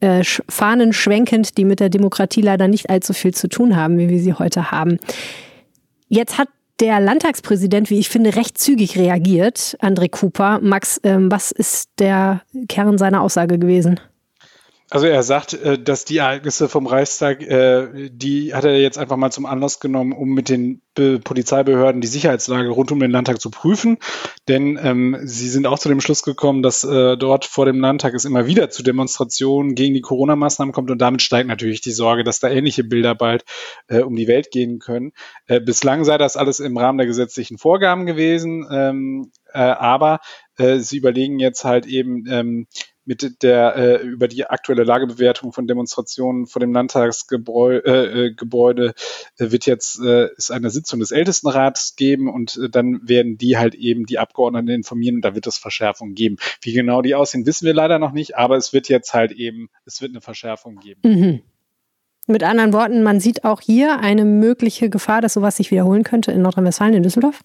Äh, Fahnen schwenkend, die mit der Demokratie leider nicht allzu viel zu tun haben, wie wir sie heute haben. Jetzt hat der Landtagspräsident, wie ich finde, recht zügig reagiert, André Cooper. Max, ähm, was ist der Kern seiner Aussage gewesen? Also er sagt, äh, dass die Ereignisse vom Reichstag, äh, die hat er jetzt einfach mal zum Anlass genommen, um mit den Be Polizeibehörden die Sicherheitslage rund um den Landtag zu prüfen. Denn ähm, sie sind auch zu dem Schluss gekommen, dass äh, dort vor dem Landtag es immer wieder zu Demonstrationen gegen die Corona-Maßnahmen kommt und damit steigt natürlich die Sorge, dass da ähnliche Bilder bald äh, um die Welt gehen können. Äh, bislang sei das alles im Rahmen der gesetzlichen Vorgaben gewesen, ähm, äh, aber sie überlegen jetzt halt eben ähm, mit der äh, über die aktuelle Lagebewertung von Demonstrationen vor dem Landtagsgebäude äh, äh, äh, wird jetzt äh, ist eine Sitzung des Ältestenrats geben und äh, dann werden die halt eben die Abgeordneten informieren und da wird es Verschärfungen geben. Wie genau die aussehen, wissen wir leider noch nicht, aber es wird jetzt halt eben, es wird eine Verschärfung geben. Mhm. Mit anderen Worten, man sieht auch hier eine mögliche Gefahr, dass sowas sich wiederholen könnte in Nordrhein-Westfalen, in Düsseldorf.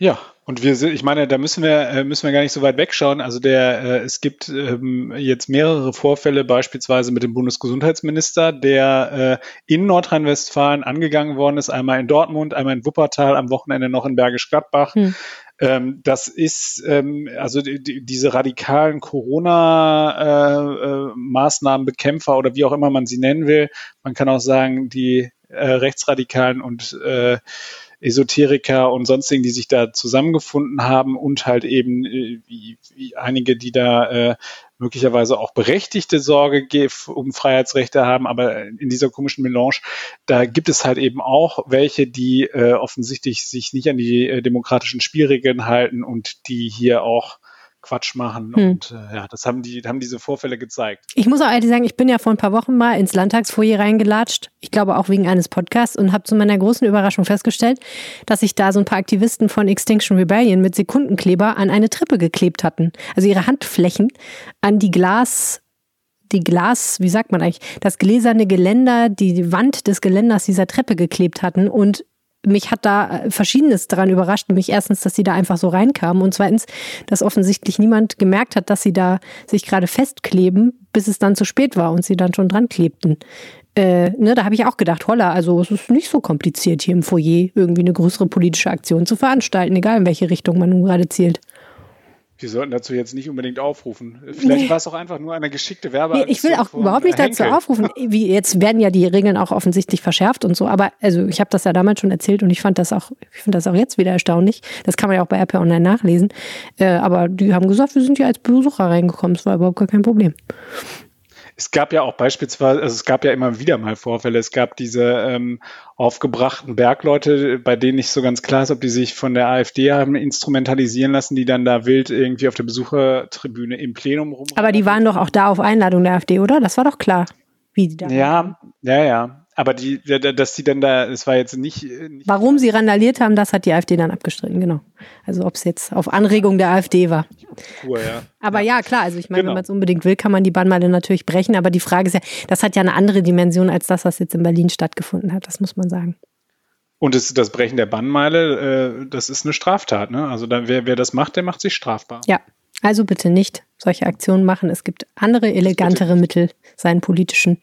Ja, und wir sind, ich meine, da müssen wir, äh, müssen wir gar nicht so weit wegschauen. Also der, äh, es gibt ähm, jetzt mehrere Vorfälle, beispielsweise mit dem Bundesgesundheitsminister, der äh, in Nordrhein-Westfalen angegangen worden ist, einmal in Dortmund, einmal in Wuppertal, am Wochenende noch in Bergisch Gladbach. Hm. Ähm, das ist ähm, also die, die, diese radikalen Corona-Maßnahmenbekämpfer oder wie auch immer man sie nennen will. Man kann auch sagen, die Rechtsradikalen und Esoteriker und sonstigen, die sich da zusammengefunden haben und halt eben äh, wie, wie einige, die da äh, möglicherweise auch berechtigte Sorge ge- um Freiheitsrechte haben, aber in dieser komischen Melange, da gibt es halt eben auch welche, die äh, offensichtlich sich nicht an die äh, demokratischen Spielregeln halten und die hier auch Quatsch machen. Hm. Und äh, ja, das haben die, haben diese Vorfälle gezeigt. Ich muss auch ehrlich sagen, ich bin ja vor ein paar Wochen mal ins Landtagsfoyer reingelatscht. Ich glaube auch wegen eines Podcasts und habe zu meiner großen Überraschung festgestellt, dass sich da so ein paar Aktivisten von Extinction Rebellion mit Sekundenkleber an eine Treppe geklebt hatten. Also ihre Handflächen an die Glas, die Glas, wie sagt man eigentlich, das gläserne Geländer, die Wand des Geländers dieser Treppe geklebt hatten und mich hat da äh, Verschiedenes daran überrascht. Nämlich erstens, dass sie da einfach so reinkamen und zweitens, dass offensichtlich niemand gemerkt hat, dass sie da sich gerade festkleben, bis es dann zu spät war und sie dann schon dran klebten. Äh, ne, da habe ich auch gedacht, holla, also es ist nicht so kompliziert hier im Foyer irgendwie eine größere politische Aktion zu veranstalten, egal in welche Richtung man nun gerade zielt. Wir sollten dazu jetzt nicht unbedingt aufrufen. Vielleicht Nee. war es auch einfach nur eine geschickte Werbe. Nee, ich will auch überhaupt nicht dazu aufrufen. Wie jetzt werden ja die Regeln auch offensichtlich verschärft und so. Aber also ich habe das ja damals schon erzählt und ich fand das auch, ich finde das auch jetzt wieder erstaunlich. Das kann man ja auch bei RP Online nachlesen. Äh, aber die haben gesagt, wir sind ja als Besucher reingekommen. Es war überhaupt gar kein Problem. Es gab ja auch beispielsweise, also es gab ja immer wieder mal Vorfälle. Es gab diese ähm, aufgebrachten Bergleute, bei denen nicht so ganz klar ist, ob die sich von der AfD haben instrumentalisieren lassen, die dann da wild irgendwie auf der Besuchertribüne im Plenum rum. Aber die waren doch auch da auf Einladung der AfD, oder? Das war doch klar, wie die da Ja, ja, ja. Aber die, da- da- dass die dann da, es war jetzt nicht, äh, nicht Warum sie randaliert haben, das hat die AfD dann abgestritten, genau. Also ob es jetzt auf Anregung der AfD war. pur, ja. Aber ja, klar, also ich meine, Genau. wenn man es unbedingt will, kann man die Bannmeile natürlich brechen. Aber die Frage ist ja, das hat ja eine andere Dimension als das, was jetzt in Berlin stattgefunden hat, das muss man sagen. Und das, das Brechen der Bannmeile, äh, das ist eine Straftat, ne? Also da, wer, wer das macht, der macht sich strafbar. Ja, also bitte nicht solche Aktionen machen. Es gibt andere, elegantere Mittel, seinen politischen,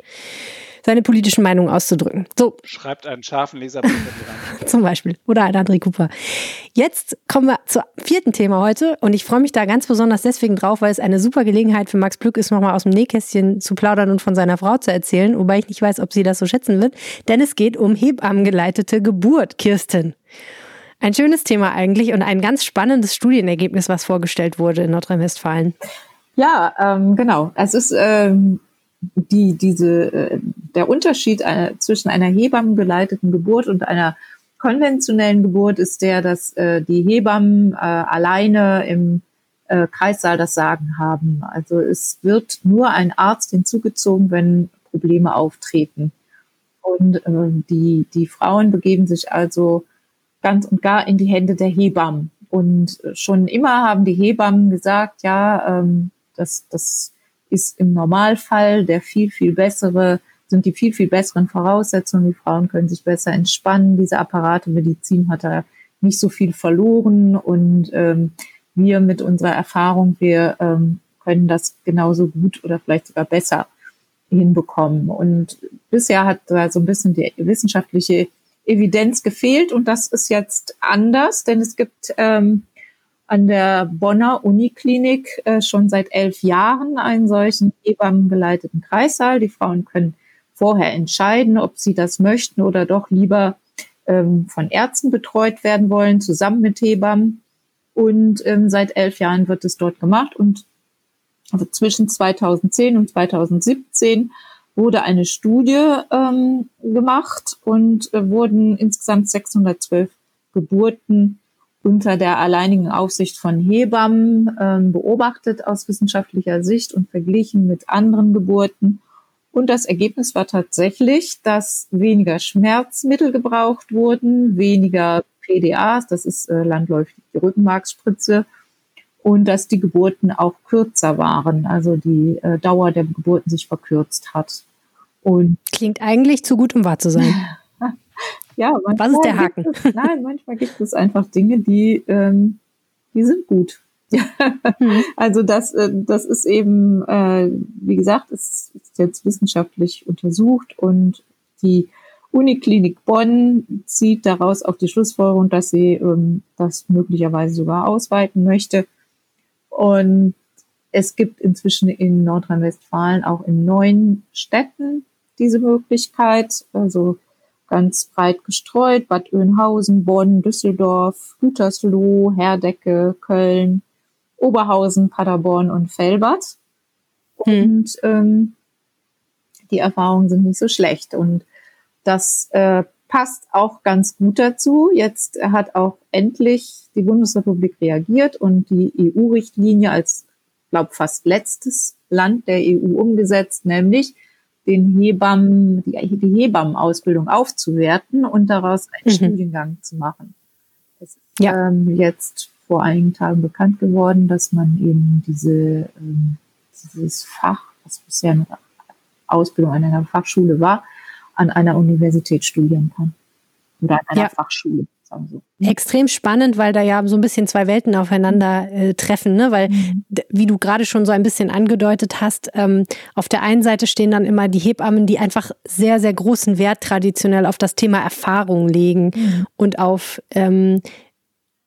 seine politischen Meinungen auszudrücken. So, Schreibt einen scharfen Leserbrief zum Beispiel. Oder ein André Cooper. Jetzt kommen wir zum vierten Thema heute und ich freue mich da ganz besonders deswegen drauf, weil es eine super Gelegenheit für Max Plück ist, nochmal aus dem Nähkästchen zu plaudern und von seiner Frau zu erzählen, wobei ich nicht weiß, ob sie das so schätzen wird, denn es geht um hebammengeleitete Geburt, Kirsten. Ein schönes Thema eigentlich und ein ganz spannendes Studienergebnis, was vorgestellt wurde in Nordrhein-Westfalen. Ja, ähm, genau. Es ist ähm, die, diese, äh, der Unterschied äh, zwischen einer hebammengeleiteten Geburt und einer konventionellen Geburt ist der, dass äh, die Hebammen äh, alleine im äh, Kreissaal das Sagen haben. Also es wird nur ein Arzt hinzugezogen, wenn Probleme auftreten. Und äh, die, die Frauen begeben sich also ganz und gar in die Hände der Hebammen. Und schon immer haben die Hebammen gesagt, ja, ähm, das, das ist im Normalfall der viel, viel bessere, sind die viel, viel besseren Voraussetzungen. Die Frauen können sich besser entspannen. Diese Apparate Medizin hat da nicht so viel verloren. Und ähm, wir mit unserer Erfahrung, wir ähm, können das genauso gut oder vielleicht sogar besser hinbekommen. Und bisher hat da so ein bisschen die wissenschaftliche Evidenz gefehlt und das ist jetzt anders, denn es gibt ähm, an der Bonner Uniklinik äh, schon seit elf Jahren einen solchen Hebammengeleiteten Kreissaal. Die Frauen können vorher entscheiden, ob sie das möchten oder doch lieber ähm, von Ärzten betreut werden wollen, zusammen mit Hebammen. Und ähm, seit elf Jahren wird es dort gemacht und also zwischen 2010 und 2017 wurde eine Studie ähm, gemacht und äh, wurden insgesamt 612 Geburten unter der alleinigen Aufsicht von Hebammen ähm, beobachtet aus wissenschaftlicher Sicht und verglichen mit anderen Geburten. Und das Ergebnis war tatsächlich, dass weniger Schmerzmittel gebraucht wurden, weniger PDAs, das ist äh, landläufig die Rückenmarksspritze, und dass die Geburten auch kürzer waren, also die äh, Dauer der Geburten sich verkürzt hat. Und Klingt eigentlich zu gut, um wahr zu sein. ja, was ist der Haken? Es, nein, manchmal gibt es einfach Dinge, die, ähm, die sind gut. hm. Also das, äh, das ist eben, äh, wie gesagt, es ist jetzt wissenschaftlich untersucht und die Uniklinik Bonn zieht daraus auch die Schlussfolgerung, dass sie ähm, das möglicherweise sogar ausweiten möchte. Und es gibt inzwischen in Nordrhein-Westfalen auch in neun Städten diese Möglichkeit, also ganz breit gestreut, Bad Oeynhausen, Bonn, Düsseldorf, Gütersloh, Herdecke, Köln, Oberhausen, Paderborn und Felbert. Hm. Und ähm, die Erfahrungen sind nicht so schlecht. Und das äh, passt auch ganz gut dazu. Jetzt hat auch endlich die Bundesrepublik reagiert und die EU-Richtlinie als, glaube fast letztes Land der EU umgesetzt, nämlich den Hebammen, die, die Hebammenausbildung aufzuwerten und daraus einen mhm. Studiengang zu machen. Es ist ja. ähm, jetzt vor einigen Tagen bekannt geworden, dass man eben diese, ähm, dieses Fach, was bisher eine Ausbildung an einer Fachschule war, an einer Universität studieren kann. Oder an einer ja. Fachschule. So. Extrem spannend, weil da ja so ein bisschen zwei Welten aufeinander äh, treffen, ne? Weil, mhm. wie du gerade schon so ein bisschen angedeutet hast, ähm, auf der einen Seite stehen dann immer die Hebammen, die einfach sehr, sehr großen Wert traditionell auf das Thema Erfahrung legen mhm. und auf ähm,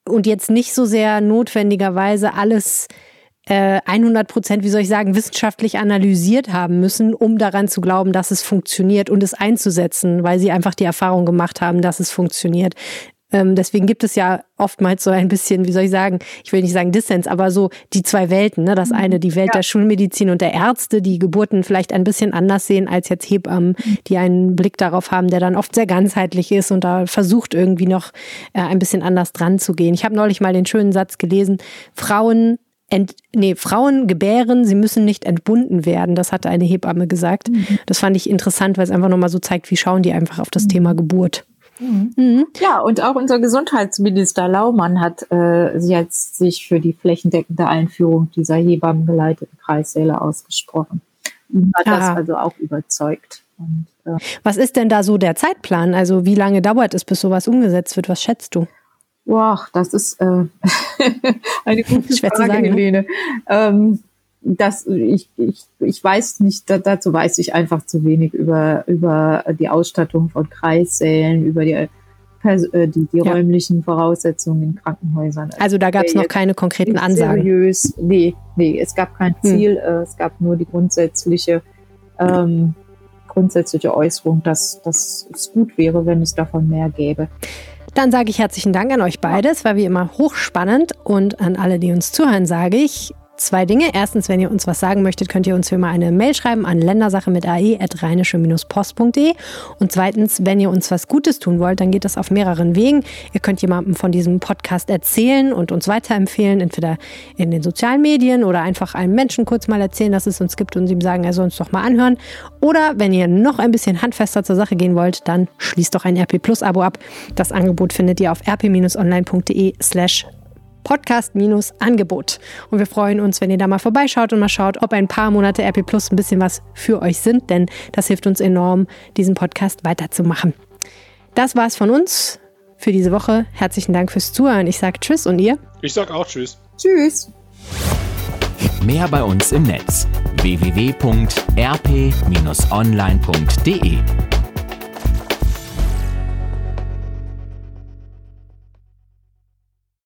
und jetzt nicht so sehr notwendigerweise alles 100 äh, Prozent, wie soll ich sagen, wissenschaftlich analysiert haben müssen, um daran zu glauben, dass es funktioniert und es einzusetzen, weil sie einfach die Erfahrung gemacht haben, dass es funktioniert. Ähm, deswegen gibt es ja oftmals so ein bisschen, wie soll ich sagen, ich will nicht sagen Dissens, aber so die zwei Welten. Ne? Das eine, die Welt ja. der Schulmedizin und der Ärzte, die Geburten vielleicht ein bisschen anders sehen als jetzt Hebammen, die einen Blick darauf haben, der dann oft sehr ganzheitlich ist und da versucht irgendwie noch äh, ein bisschen anders dran zu gehen. Ich habe neulich mal den schönen Satz gelesen, Frauen Ent, nee, Frauen gebären, sie müssen nicht entbunden werden. Das hatte eine Hebamme gesagt. Mhm. Das fand ich interessant, weil es einfach nochmal so zeigt, wie schauen die einfach auf das mhm. Thema Geburt. Mhm. mhm. Ja, und auch unser Gesundheitsminister Laumann hat äh, jetzt sich für die flächendeckende Einführung dieser hebammengeleiteten Kreissäle ausgesprochen. Ihn hat Aha. das also auch überzeugt. Und, äh, Was ist denn da so der Zeitplan? Also wie lange dauert es, bis sowas umgesetzt wird? Was schätzt du? Boah, das ist äh, eine gute Schwer Frage, sagen, ne? Helene. Ähm, das, ich, ich, ich weiß nicht, da, dazu weiß ich einfach zu wenig über, über die Ausstattung von Kreissälen, über die, äh, die, die ja. räumlichen Voraussetzungen in Krankenhäusern. Also da gab es noch keine konkreten Ansagen. Seriös, nee, nee, es gab kein hm. Ziel, hm. es gab nur die grundsätzliche, ähm, grundsätzliche Äußerung, dass, dass es gut wäre, wenn es davon mehr gäbe. Dann sage ich herzlichen Dank an euch beide. Es war wie immer hochspannend und an alle, die uns zuhören, sage ich zwei Dinge. Erstens, wenn ihr uns was sagen möchtet, könnt ihr uns für mal eine Mail schreiben an ländersache mit ae.rheinische-post.de. Und zweitens, wenn ihr uns was Gutes tun wollt, dann geht das auf mehreren Wegen. Ihr könnt jemandem von diesem Podcast erzählen und uns weiterempfehlen, entweder in den sozialen Medien oder einfach einem Menschen kurz mal erzählen, dass es uns gibt und ihm sagen, er soll uns doch mal anhören. Oder wenn ihr noch ein bisschen handfester zur Sache gehen wollt, dann schließt doch ein RP Plus Abo ab. Das Angebot findet ihr auf rp-online.de slash Podcast-Angebot. Und wir freuen uns, wenn ihr da mal vorbeischaut und mal schaut, ob ein paar Monate RP Plus ein bisschen was für euch sind, denn das hilft uns enorm, diesen Podcast weiterzumachen. Das war's von uns für diese Woche. Herzlichen Dank fürs Zuhören. Ich sage Tschüss und ihr? Ich sag auch Tschüss. Tschüss. Mehr bei uns im Netz www.rp-online.de